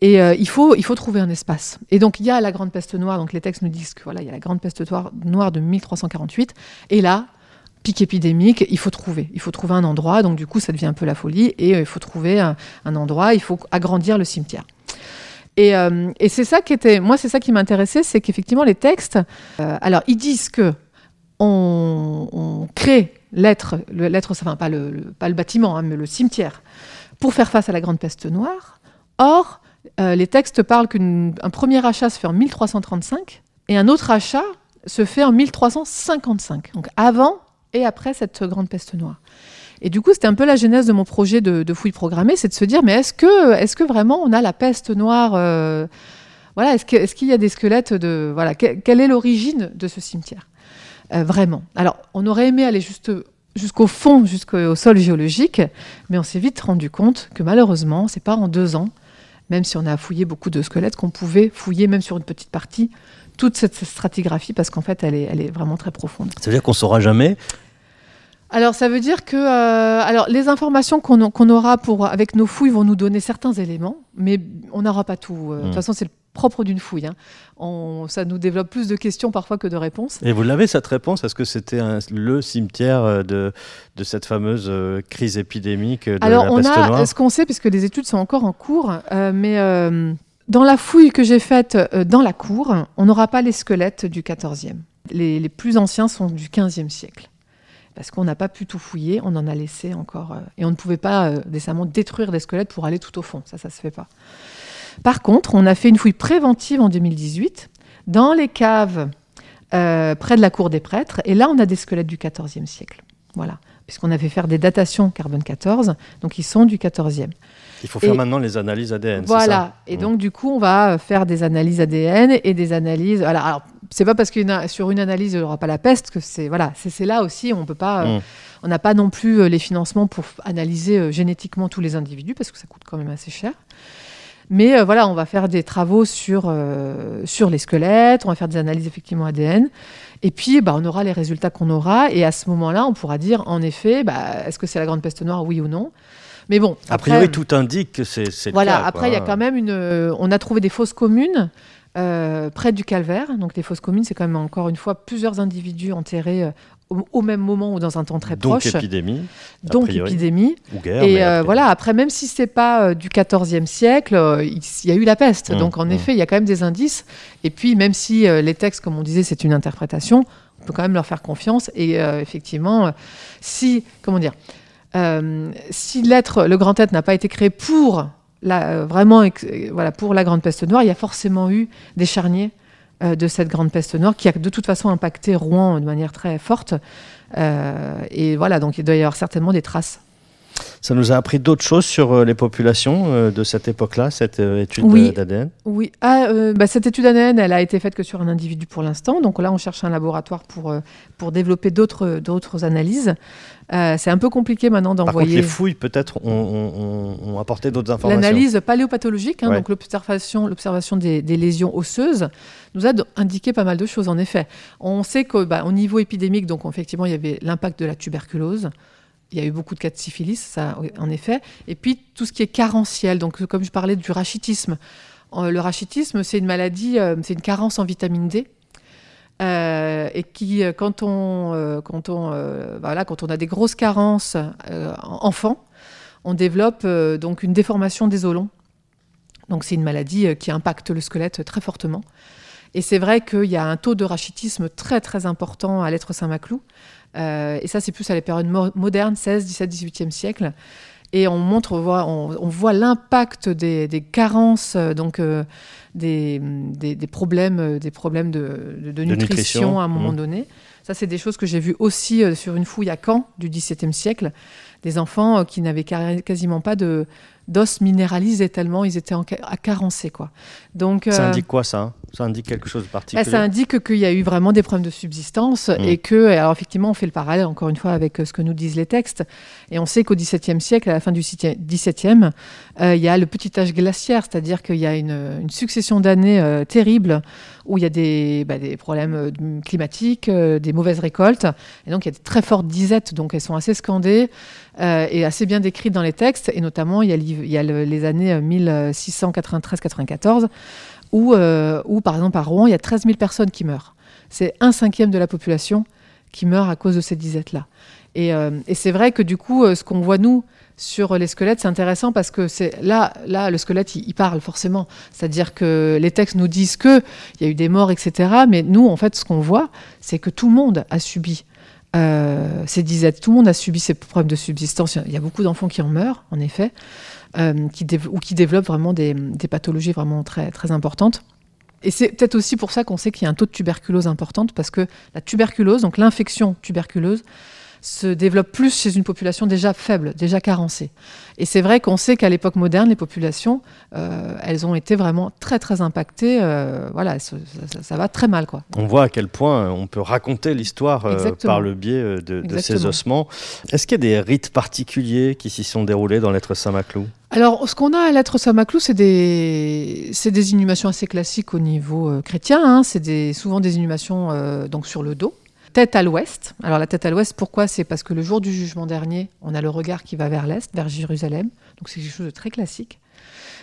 Et euh, il, faut, trouver un espace. Et donc, il y a la Grande Peste Noire. Donc, les textes nous disent que voilà, il y a la Grande Peste Noire de 1348. Et là, pic épidémique, il faut trouver. Il faut trouver un endroit, donc du coup, ça devient un peu la folie, et il faut trouver un, endroit, il faut agrandir le cimetière. Et, c'est ça qui était, moi, c'est ça qui m'intéressait, c'est qu'effectivement, les textes, alors, ils disent que on, crée l'être, l'être, enfin, pas le, pas le bâtiment, hein, mais le cimetière, pour faire face à la grande peste noire. Or, les textes parlent qu'un premier achat se fait en 1335 et un autre achat se fait en 1355, donc avant et après cette grande peste noire. Et du coup, c'était un peu la genèse de mon projet de, de fouille programmée, c'est de se dire, mais est-ce que, est que vraiment on a la peste noire euh, Voilà, est-ce qu'il y a des squelettes de voilà Quelle est l'origine de ce cimetière euh, Vraiment? Alors, on aurait aimé aller juste jusqu'au fond, jusqu'au sol géologique, mais on s'est vite rendu compte que malheureusement, c'est pas en deux ans, même si on a fouillé beaucoup de squelettes, qu'on pouvait fouiller même sur une petite partie toute cette stratigraphie parce qu'en fait, elle est, vraiment très profonde. Ça veut dire qu'on saura jamais alors, ça veut dire que euh, alors, les informations qu'on aura pour, avec nos fouilles vont nous donner certains éléments, mais on n'aura pas tout. Euh, de toute hmm. façon, c'est le propre d'une fouille. Hein. ça nous développe plus de questions parfois que de réponses. Et vous l'avez cette réponse? Est-ce que c'était le cimetière euh, de, de cette fameuse crise épidémique de Alors, la on a ce qu'on sait, puisque les études sont encore en cours, mais dans la fouille que j'ai faite dans la cour, on n'aura pas les squelettes du XIVe. Les, les plus anciens sont du XVe siècle. Parce qu'on n'a pas pu tout fouiller, on en a laissé encore. Euh, et on ne pouvait pas euh, décemment détruire des squelettes pour aller tout au fond. Ça, ça se fait pas. Par contre, on a fait une fouille préventive en 2018 dans les caves près de la cour des prêtres. Et là, on a des squelettes du XIVe siècle. Voilà. Puisqu'on avait fait des datations carbone 14, donc ils sont du XIVe. Il faut faire maintenant les analyses ADN. Voilà. et mmh. donc, du coup, on va faire des analyses ADN et des analyses. Alors, alors c'est pas parce que sur une analyse, il n'y aura pas la peste que c'est. Voilà. C'est là aussi, on peut pas. Euh, mmh. on n'a pas non plus euh, les financements pour analyser euh, génétiquement tous les individus parce que ça coûte quand même assez cher. Mais voilà, on va faire des travaux sur, sur les squelettes, on va faire des analyses effectivement ADN. Et puis, bah, on aura les résultats qu'on aura. Et à ce moment-là, on pourra dire, en effet, bah, est-ce que c'est la grande peste noire, oui ou non mais bon. A priori, tout indique que c'est le Voilà, après, il y a quand même une. On a trouvé des fosses communes. Euh, près du calvaire. Donc les fosses communes, c'est quand même encore une fois plusieurs individus enterrés euh, au, même moment ou dans un temps très donc proche. Épidémie, donc épidémie. Ou guerre. Et voilà, après, même si c'est pas du XIVe siècle, il y a eu la peste. Mmh, donc en mmh. effet, il y a quand même des indices. Et puis, même si les textes, comme on disait, c'est une interprétation, on peut quand même leur faire confiance. Et effectivement, si, comment dire, euh, si l'être, le grand être n'a pas été créé pour euh, vraiment voilà, pour la grande peste noire, il y a forcément eu des charniers euh, de cette grande peste noire qui a de toute façon impacté Rouen de manière très forte. et voilà, donc il doit y avoir certainement des traces. Ça nous a appris d'autres choses sur les populations de cette époque-là, cette étude d'ADN Oui, ah, bah, cette étude d'ADN, elle a été faite que sur un individu pour l'instant. Donc là, on cherche un laboratoire pour, pour développer d'autres analyses. Euh, c'est un peu compliqué maintenant d'envoyer. Par les fouilles peut-être ont, apporté d'autres informations. L'analyse paléopathologique, hein, donc l'observation, l'observation des, lésions osseuses, nous a indiqué pas mal de choses. En effet, on sait qu'au bah, niveau épidémique, donc effectivement, il y avait l'impact de la tuberculose. Il y a eu beaucoup de cas de syphilis, ça, en effet. Et puis tout ce qui est carentiel, donc comme je parlais du rachitisme. Euh, le rachitisme, c'est une maladie, euh, c'est une carence en vitamine D euh, et qui, euh, quand on, euh, quand, on, voilà, quand on a des grosses carences enfants, on développe donc une déformation des os longs. Donc c'est une maladie qui impacte le squelette très fortement. Et c'est vrai qu'il y a un taux de rachitisme très très important à l'être Saint-Maclou. Et ça, c'est plus à la période moderne, 16, 17, 18e siècle. Et on montre, on voit, on, voit l'impact des, des, carences, donc des, des, problèmes, des problèmes de, de, nutrition, à un moment mmh. donné. Ça, c'est des choses que j'ai vues aussi euh, sur une fouille à Caen du XVIIe siècle. Des enfants euh, qui n'avaient quasiment pas de, d'os minéralisés tellement ils étaient en, à carencer. Quoi. Donc, ça euh, indique quoi ça Ça indique quelque chose de particulier bah, Ça indique qu'il y a eu vraiment des problèmes de subsistance mmh. et que, alors effectivement, on fait le parallèle encore une fois avec ce que nous disent les textes. Et on sait qu'au XVIIe siècle, à la fin du XVIIe, euh, il y a le petit âge glaciaire, c'est-à-dire qu'il y a une, succession d'années euh, terribles où il y a des, bah, des problèmes climatiques, des mauvaises récoltes. Et donc, il y a des très fortes disettes, donc elles sont assez scandées et assez bien décrites dans les textes. Et notamment, il y a il y a les années 1693-94, euh, euh, où, par exemple, à Rouen, il y a 13 000 personnes qui meurent. C'est un cinquième de la population qui meurent à cause de ces disettes-là. Et, et c'est vrai que du coup, ce qu'on voit nous sur les squelettes, c'est intéressant parce que là, le squelette, il, parle forcément. C'est-à-dire que les textes nous disent que il y a eu des morts, etc. Mais nous, en fait, ce qu'on voit, c'est que tout le monde a subi euh, ces disettes. Tout le monde a subi ces problèmes de subsistance. Il y a beaucoup d'enfants qui en meurent, en effet, euh, qui ou qui développent vraiment des, des, pathologies vraiment très, très importantes. Et c'est peut-être aussi pour ça qu'on sait qu'il y a un taux de tuberculose importante, parce que la tuberculose, donc l'infection tuberculeuse, se développe plus chez une population déjà faible, déjà carencée. Et c'est vrai qu'on sait qu'à l'époque moderne, les populations, euh, elles ont été vraiment très très impactées. Euh, voilà, ça, va très mal, quoi. On voit à quel point on peut raconter l'histoire euh, par le biais de, ces ossements. Est-ce qu'il y a des rites particuliers qui s'y sont déroulés dans l'être Saint-Maclou? Alors, ce qu'on a à l'être Saint-Maclou, c'est des, des inhumations assez classiques au niveau chrétien. Hein. C'est souvent des inhumations donc sur le dos, tête à l'ouest. Alors la tête à l'ouest, pourquoi? C'est parce que le jour du jugement dernier, on a le regard qui va vers l'est, vers Jérusalem. Donc c'est quelque chose de très classique.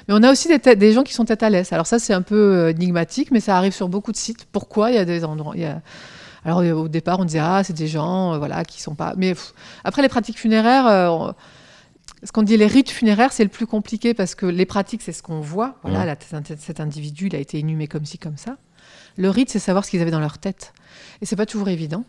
Mais on a aussi des, des gens qui sont tête à l'est. Alors ça, c'est un peu euh, énigmatique, mais ça arrive sur beaucoup de sites. Pourquoi? Il y a des endroits. Il y a... Alors au départ, on disait ah c'est des gens, euh, voilà, qui sont pas. Mais après les pratiques funéraires. Euh, ce qu'on dit les rites funéraires, c'est le plus compliqué parce que les pratiques, c'est ce qu'on voit. Voilà, cet individu, il a été inhumé comme ci, comme ça. Le rite, c'est savoir ce qu'ils avaient dans leur tête. Et c'est pas toujours évident.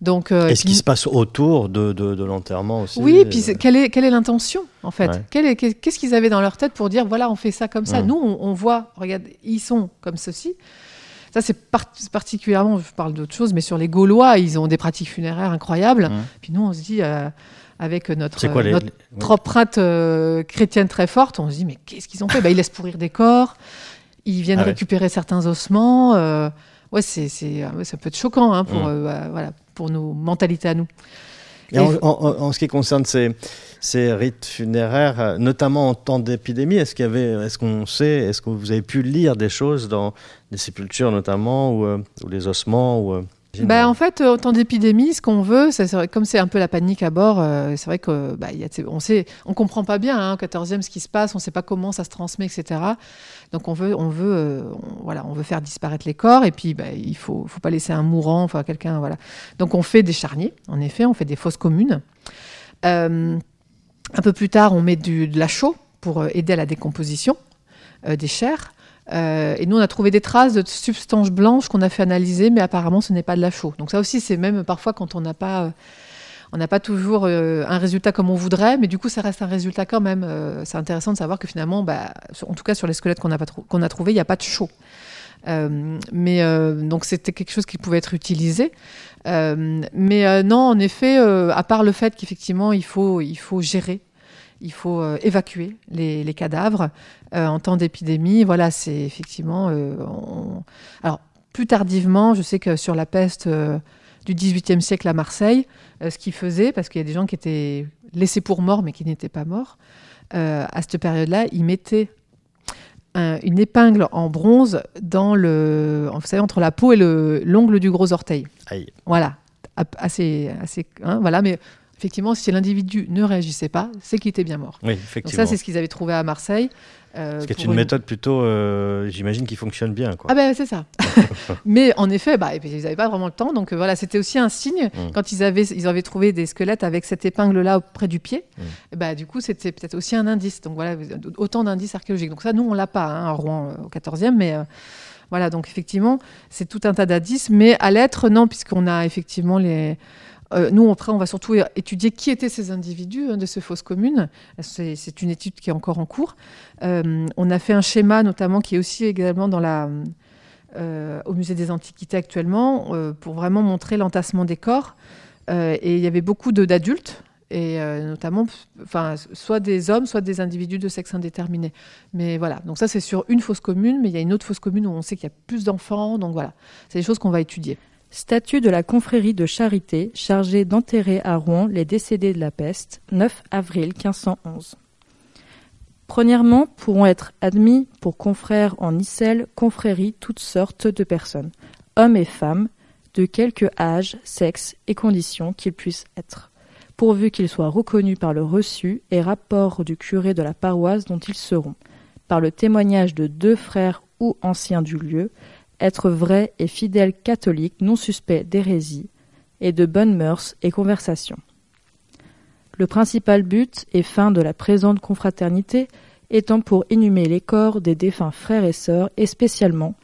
Donc, euh, et ce qui se passe autour de, de, l'enterrement aussi Oui, et puis quelle est, quelle est l'intention, en fait Qu'est-ce qu'ils avaient dans leur tête pour dire, voilà, on fait ça comme ça Nous, on, voit, regarde, ils sont comme ceci. Ça, c'est particulièrement, je parle d'autre chose, mais sur les Gaulois, ils ont des pratiques funéraires incroyables. Puis nous, on se dit, euh, avec notre, notre empreinte euh, chrétienne très forte, on se dit, mais qu'est-ce qu'ils ont fait? Bah, Ils laissent pourrir des corps. Ils viennent ah récupérer certains ossements. Euh, ouais, c'est, ça peut être choquant hein, pour, mm. euh, bah, voilà, pour nos mentalités à nous. Et en, ce qui concerne ces, ces rites funéraires, euh, notamment en temps d'épidémie, est-ce qu'il y avait, est-ce qu'on sait, est-ce que vous avez pu lire des choses dans des sépultures notamment, ou, ou les ossements ou, bah, en fait, au temps d'épidémie, ce qu'on veut, c'est comme c'est un peu la panique à bord, euh, c'est vrai que bah, y a, on sait, on comprend pas bien hein, au 14e ce qui se passe, on sait pas comment ça se transmet, etc. Donc on veut, on veut, euh, voilà, on veut faire disparaître les corps et puis bah, il faut, faut pas laisser un mourant, enfin quelqu'un, voilà. Donc on fait des charniers, en effet, on fait des fosses communes. Euh, un peu plus tard, on met du, de la chaux pour aider à la décomposition des chairs. Euh, et nous, on a trouvé des traces de substances blanches qu'on a fait analyser, mais apparemment, ce n'est pas de la chaux. Donc ça aussi, c'est même parfois quand on n'a pas... Euh, on pas toujours euh, un résultat comme on voudrait, mais du coup, ça reste un résultat quand même. c'est intéressant de savoir que finalement, bah, en tout cas sur les squelettes qu'on a, qu'on a trouvés, il n'y a pas de chaux. mais donc c'était quelque chose qui pouvait être utilisé. mais non, en effet, à part le fait qu'effectivement, il faut, il faut gérer il faut euh, évacuer les, cadavres euh, en temps d'épidémie. Voilà, c'est effectivement. Euh, alors, plus tardivement, je sais que sur la peste du XVIIIe siècle à Marseille, ce qu'ils faisaient, parce qu'il y a des gens qui étaient laissés pour morts mais qui n'étaient pas morts, à cette période-là, ils mettaient une épingle en bronze dans le, vous savez, entre la peau et l'ongle du gros orteil. Voilà, assez, assez, hein, voilà, mais effectivement, si l'individu ne réagissait pas, c'est qu'il était bien mort. Oui, effectivement. Donc ça, c'est ce qu'ils avaient trouvé à Marseille. Euh, Ce qui est une, méthode plutôt, euh, j'imagine, qui fonctionne bien. Quoi. Ah ben c'est ça. [laughs] Mais en effet, bah, ils n'avaient pas vraiment le temps. Donc euh, voilà, c'était aussi un signe mm. quand ils avaient, ils avaient trouvé des squelettes avec cette épingle-là auprès du pied. Mm. Bah, du coup, c'était peut-être aussi un indice. Donc voilà, autant d'indices archéologiques. Donc ça, nous, on l'a pas hein, à Rouen au 14e, mais voilà, donc effectivement, c'est tout un tas d'indices. Mais à l'être, non, puisqu'on a effectivement les euh, nous, après, on va surtout étudier qui étaient ces individus hein, de ces fosses communes. C'est une étude qui est encore en cours. Euh, on a fait un schéma, notamment, qui est aussi également dans euh, au Musée des Antiquités actuellement, pour vraiment montrer l'entassement des corps. et il y avait beaucoup d'adultes, et notamment, soit des hommes, soit des individus de sexe indéterminé. Mais voilà, donc ça c'est sur une fosse commune, mais il y a une autre fosse commune où on sait qu'il y a plus d'enfants, donc voilà, c'est des choses qu'on va étudier. Statut de la confrérie de charité chargée d'enterrer à Rouen les décédés de la peste, 9 avril 1511. Premièrement, pourront être admis pour confrères en Icelle, confrérie toutes sortes de personnes, hommes et femmes, de quelque âge, sexe et conditions qu'ils puissent être, pourvu qu'ils soient reconnus par le reçu et rapport du curé de la paroisse dont ils seront, par le témoignage de deux frères ou anciens du lieu, être vrai et fidèle catholique non suspect d'hérésie, et de bonnes mœurs et conversation. Le principal but et fin de la présente confraternité étant pour inhumer les corps des défunts frères et sœurs et spécialement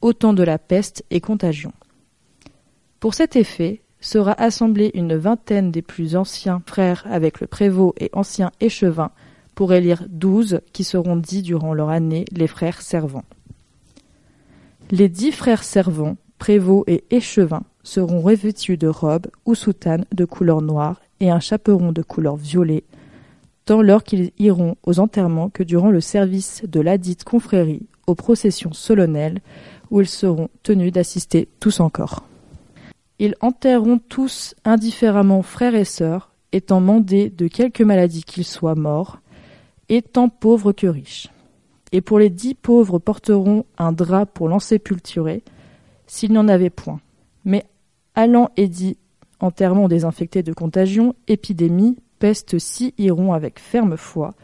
au temps de la peste et contagion. Pour cet effet, sera assemblée une vingtaine des plus anciens frères avec le prévôt et ancien échevin pour élire douze qui seront dits durant leur année les frères servants. Les dix frères servants, prévôt et échevin, seront revêtus de robes ou soutanes de couleur noire et un chaperon de couleur violet, tant lors qu'ils iront aux enterrements que durant le service de ladite confrérie aux processions solennelles où ils seront tenus d'assister tous encore. Ils enterreront tous indifféremment frères et sœurs, étant mandés de quelque maladie qu'ils soient morts, étant pauvres que riches. Et pour les dix pauvres porteront un drap pour l'ensépulturer, s'il n'y en avait point. Mais allant et dit enterrement désinfecté de contagion, épidémie, peste si iront avec ferme foi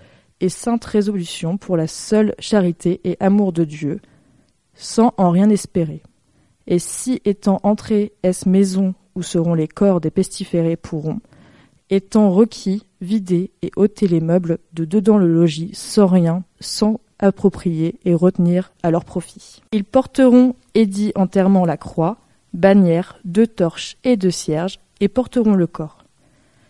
et sainte résolution pour la seule charité et amour de Dieu, sans en rien espérer. Et si étant entrés est-ce maison où seront les corps des pestiférés pourront, étant requis, vider et ôter les meubles de dedans le logis sans rien, sans approprier et retenir à leur profit. Ils porteront, édit enterrement la croix, bannière, deux torches et deux cierges, et porteront le corps.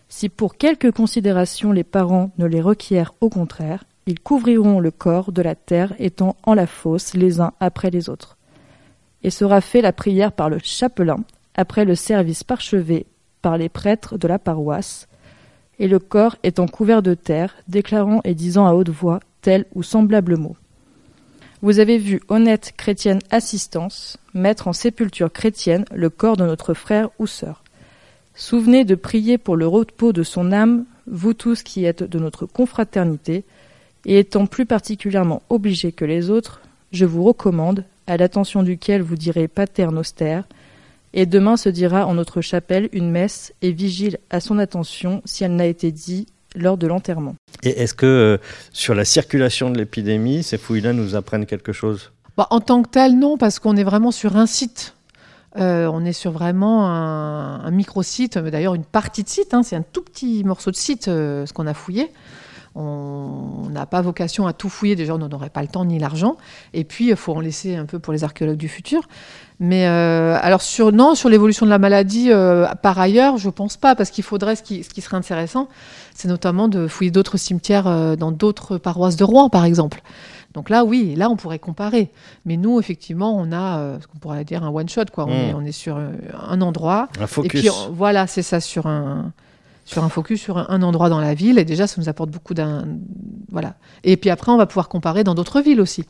Si pour quelque considération les parents ne les requièrent au contraire, ils couvriront le corps de la terre étant en la fosse les uns après les autres et sera fait la prière par le chapelain, après le service parchevé par les prêtres de la paroisse, et le corps étant couvert de terre, déclarant et disant à haute voix tel ou semblable mot. Vous avez vu, honnête chrétienne assistance, mettre en sépulture chrétienne le corps de notre frère ou sœur. Souvenez de prier pour le repos de son âme, vous tous qui êtes de notre confraternité, et étant plus particulièrement obligés que les autres, je vous recommande, à l'attention duquel vous direz pater noster, et demain se dira en notre chapelle une messe et vigile à son attention si elle n'a été dite lors de l'enterrement. Et est-ce que euh, sur la circulation de l'épidémie, ces fouilles-là nous apprennent quelque chose? Bah, En tant que tel, non, parce qu'on est vraiment sur un site. Euh, on est sur vraiment un, micro-site, d'ailleurs une partie de site, hein, c'est un tout petit morceau de site, euh, ce qu'on a fouillé. On n'a pas vocation à tout fouiller, déjà on n'en aurait pas le temps ni l'argent. Et puis il faut en laisser un peu pour les archéologues du futur. Mais euh, alors sur non, sur l'évolution de la maladie, euh, par ailleurs, je pense pas, parce qu'il faudrait ce qui, ce qui, serait intéressant, c'est notamment de fouiller d'autres cimetières euh, dans d'autres paroisses de Rouen, par exemple. Donc là, oui, là on pourrait comparer. Mais nous, effectivement, on a ce qu'on pourrait dire un one shot, quoi. On, hmm. est, on est sur un endroit. Un focus. Et puis voilà, c'est ça sur un sur un focus sur un, endroit dans la ville. Et déjà, ça nous apporte beaucoup d'un. Voilà. Et puis après, on va pouvoir comparer dans d'autres villes aussi.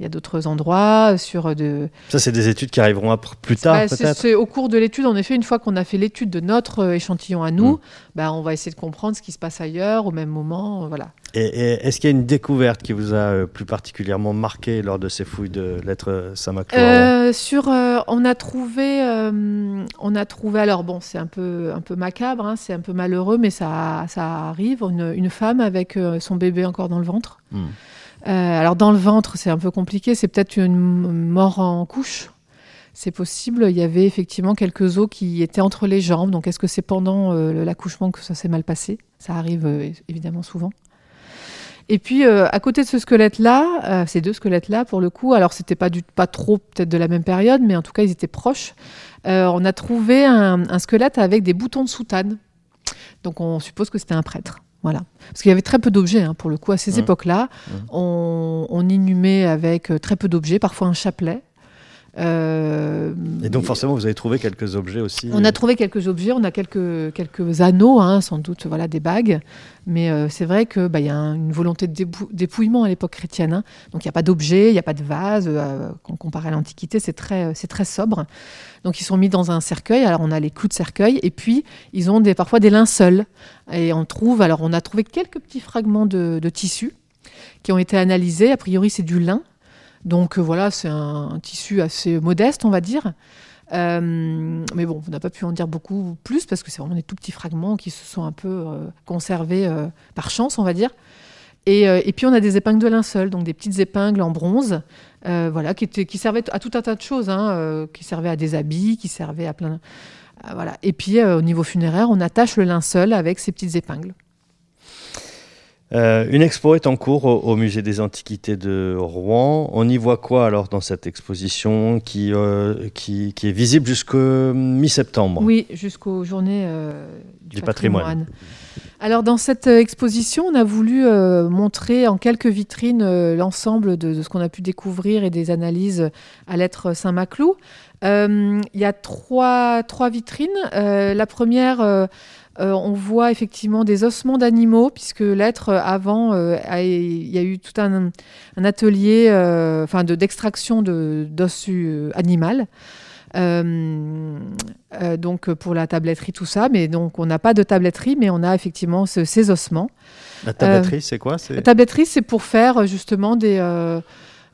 Il y a d'autres endroits sur de. Ça, c'est des études qui arriveront plus tard, peut-être. C'est au cours de l'étude, en effet, une fois qu'on a fait l'étude de notre euh, échantillon à nous, mm. bah, on va essayer de comprendre ce qui se passe ailleurs au même moment, voilà. Et, est-ce qu'il y a une découverte qui vous a euh, plus particulièrement marqué lors de ces fouilles de lettres euh, Sur, on a trouvé, on a trouvé. Alors bon, c'est un peu, un peu macabre, hein, c'est un peu malheureux, mais ça, ça arrive. Une, femme avec son bébé encore dans le ventre. Mm. Euh, alors dans le ventre, c'est un peu compliqué, c'est peut-être une mort en couche. C'est possible. Il y avait effectivement quelques os qui étaient entre les jambes. Donc est-ce que c'est pendant euh, l'accouchement que ça s'est mal passé? Ça arrive euh, évidemment souvent. Et puis à côté de ce squelette-là, ces deux squelettes-là, pour le coup, alors c'était pas du pas trop peut-être de la même période, mais en tout cas ils étaient proches. on a trouvé un, un, squelette avec des boutons de soutane. Donc on suppose que c'était un prêtre. Voilà. Parce qu'il y avait très peu d'objets, hein, pour le coup, à ces mmh. époques-là. Mmh. On, on, inhumait avec euh, très peu d'objets, parfois un chapelet. Euh, et donc forcément, vous avez trouvé quelques objets aussi. On a trouvé quelques objets, on a quelques, quelques anneaux, hein, sans doute, voilà, des bagues. Mais euh, c'est vrai qu'il bah, y a une volonté de dépouillement à l'époque chrétienne. Hein. Donc il n'y a pas d'objets, il n'y a pas de vase. Euh, quand on compare à l'Antiquité, c'est très, c'est très sobre. Donc ils sont mis dans un cercueil. Alors on a les clous de cercueil et puis ils ont des, parfois des linceuls. Et on trouve, alors on a trouvé quelques petits fragments de, de tissu qui ont été analysés. A priori, c'est du lin. Donc euh, voilà, c'est un, tissu assez modeste, on va dire. Euh, mais bon, on n'a pas pu en dire beaucoup plus parce que c'est vraiment des tout petits fragments qui se sont un peu euh, conservés par chance, on va dire. Et, puis on a des épingles de linceul, donc des petites épingles en bronze, voilà, qui, servaient à tout un tas de choses, hein, qui servaient à des habits, qui servaient à plein, voilà. Et puis au niveau funéraire, on attache le linceul avec ces petites épingles. Euh, une expo est en cours au, Musée des Antiquités de Rouen. On y voit quoi alors dans cette exposition qui, euh, qui, est visible jusqu'au mi-septembre Oui, jusqu'aux journées euh, du, patrimoine. Alors dans cette exposition, on a voulu montrer en quelques vitrines l'ensemble de, de, ce qu'on a pu découvrir et des analyses à l'être Saint-Maclou. Il y a trois, trois vitrines. la première euh, on voit effectivement des ossements d'animaux, puisque l'être, euh, avant, euh, il y a eu tout un, atelier enfin d'extraction de, d'os animal. donc pour la tabletterie, tout ça, mais donc on n'a pas de tabletterie, mais on a effectivement ces ossements. La tabletterie, c'est quoi? La tabletterie, c'est pour faire justement des,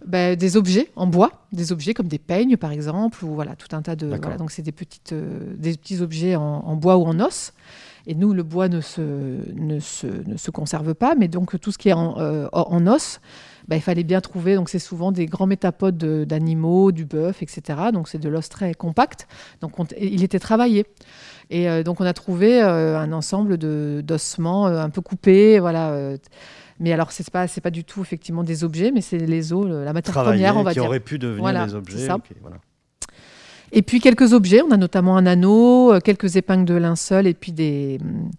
ben, des objets en bois, des objets comme des peignes par exemple, ou voilà tout un tas de. donc c'est des petites, des petits objets en, bois ou en os. Et nous, le bois ne se, ne se, ne se conserve pas, mais donc tout ce qui est en, euh, en os, bah, il fallait bien trouver. Donc c'est souvent des grands métapodes d'animaux, du bœuf, etc. Donc c'est de l'os très compact. Donc il était travaillé. Et euh, donc on a trouvé euh, un ensemble d'ossements un peu coupés, voilà. Mais alors, c'est pas, c'est pas du tout effectivement des objets, mais c'est les os, la matière première, on va qui dire. Qui auraient pu devenir des objets. voilà. Et puis quelques objets, on a notamment un anneau, euh, quelques épingles de linceul et puis des, mm,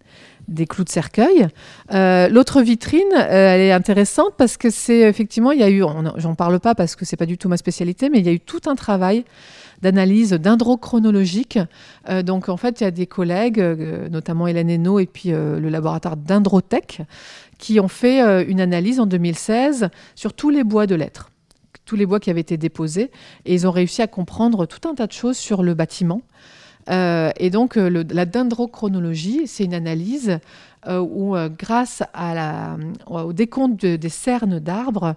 des clous de cercueil. Euh, l'autre vitrine, euh, elle est intéressante parce que c'est effectivement, il y a eu, j'en parle pas parce que c'est pas du tout ma spécialité, mais il y a eu tout un travail d'analyse dendrochronologique. donc en fait, il y a des collègues, notamment Hélène Hainaut et puis le laboratoire Dendrotech, qui ont fait une analyse en 2016 sur tous les bois de lettres tous les bois qui avaient été déposés. Et ils ont réussi à comprendre tout un tas de choses sur le bâtiment. Euh, et donc, euh, la dendrochronologie, c'est une analyse euh, où, grâce au décompte des cernes d'arbres,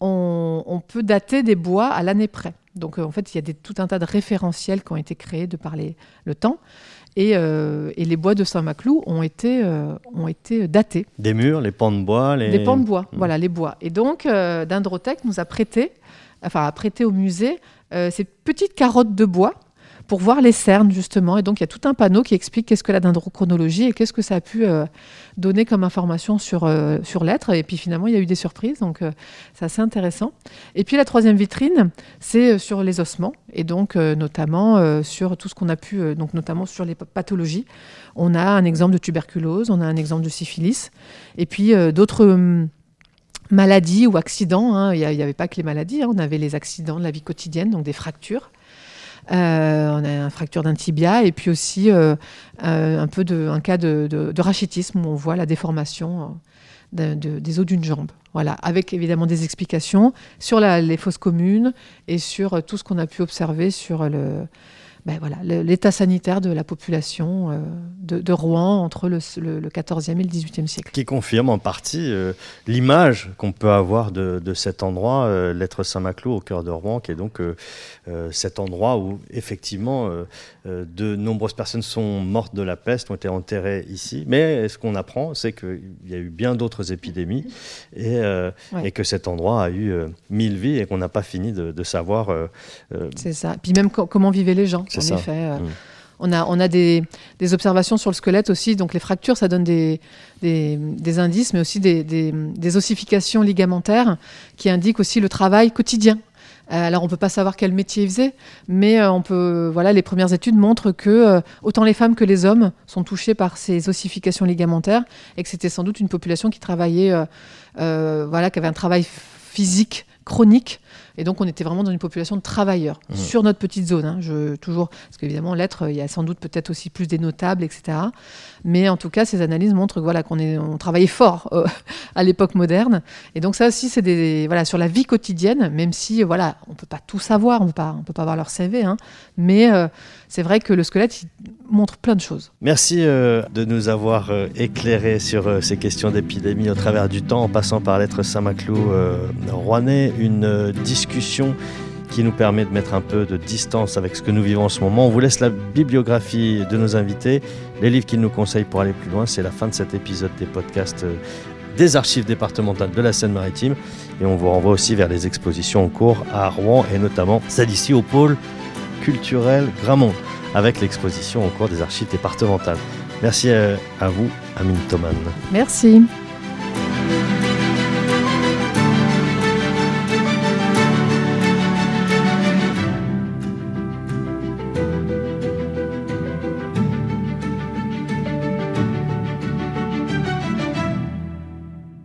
on, peut dater des bois à l'année près. Donc, en fait, il y a tout un tas de référentiels qui ont été créés de par le temps. Et, et, les bois de Saint-Maclou ont été, ont été datés. Des murs, les pans de bois les... Des pans de bois, hmm. voilà, les bois. Et donc, Dendrotech nous a prêté enfin à prêter au musée euh, ces petites carottes de bois pour voir les cernes justement. Et donc il y a tout un panneau qui explique qu'est-ce que la dendrochronologie et qu'est-ce que ça a pu euh, donner comme information sur, euh, sur l'être. Et puis finalement il y a eu des surprises, donc c'est assez intéressant. Et puis la troisième vitrine, c'est sur les ossements et donc notamment sur tout ce qu'on a pu, donc notamment sur les pathologies. On a un exemple de tuberculose, on a un exemple de syphilis, et puis d'autres hum, maladies ou accidents. Hein. Il n'y avait pas que les maladies, hein. on avait les accidents de la vie quotidienne, donc des fractures. Euh, on a une fracture d'un tibia et puis aussi euh, euh, un peu un cas de, rachitisme où on voit la déformation des os d'une jambe. Voilà, avec évidemment des explications sur les fosses communes et sur tout ce qu'on a pu observer sur le, ben voilà, l'état sanitaire de la population euh, de, Rouen entre le, le, 14e et le 18e siècle. Qui confirme en partie euh, l'image qu'on peut avoir de, cet endroit, euh, l'être Saint-Maclou au cœur de Rouen, qui est donc cet endroit où effectivement de nombreuses personnes sont mortes de la peste, ont été enterrées ici. Mais ce qu'on apprend, c'est qu'il y a eu bien d'autres épidémies et, et, que cet endroit a eu mille vies et qu'on n'a pas fini de, savoir. c'est ça. Puis même comment vivaient les gens en effet. Euh, mm. On a, on a des, observations sur le squelette aussi. Donc les fractures, ça donne des, des, indices, mais aussi des, ossifications ligamentaires qui indiquent aussi le travail quotidien. Euh, alors on ne peut pas savoir quel métier ils faisaient, mais euh, on peut, voilà, les premières études montrent que autant les femmes que les hommes sont touchés par ces ossifications ligamentaires et que c'était sans doute une population qui travaillait, voilà, qui avait un travail physique chronique et donc, on était vraiment dans une population de travailleurs mmh. sur notre petite zone. Hein. je, toujours, parce qu'évidemment, l'être, il y a sans doute peut-être aussi plus des notables, etc. Mais en tout cas, ces analyses montrent voilà, qu'on on travaillait fort euh, [laughs] à l'époque moderne. Et donc, ça aussi, c'est des, voilà, sur la vie quotidienne, même si, voilà, on peut pas tout savoir, on peut pas, on peut pas voir leur CV, hein. mais euh, c'est vrai que le squelette montre plein de choses. Merci euh, de nous avoir éclairé sur ces questions d'épidémie au travers du temps, en passant par l'être Saint-Maclou rouennais, une discussion qui nous permet de mettre un peu de distance avec ce que nous vivons en ce moment. On vous laisse la bibliographie de nos invités, les livres qu'ils nous conseillent pour aller plus loin. C'est la fin de cet épisode des podcasts euh, des archives départementales de la Seine-Maritime. Et on vous renvoie aussi vers les expositions en cours à Rouen et notamment celle ici au pôle culturel Gramont. Avec l'exposition au cours des archives départementales. Merci à vous, Amine Thoman. Merci.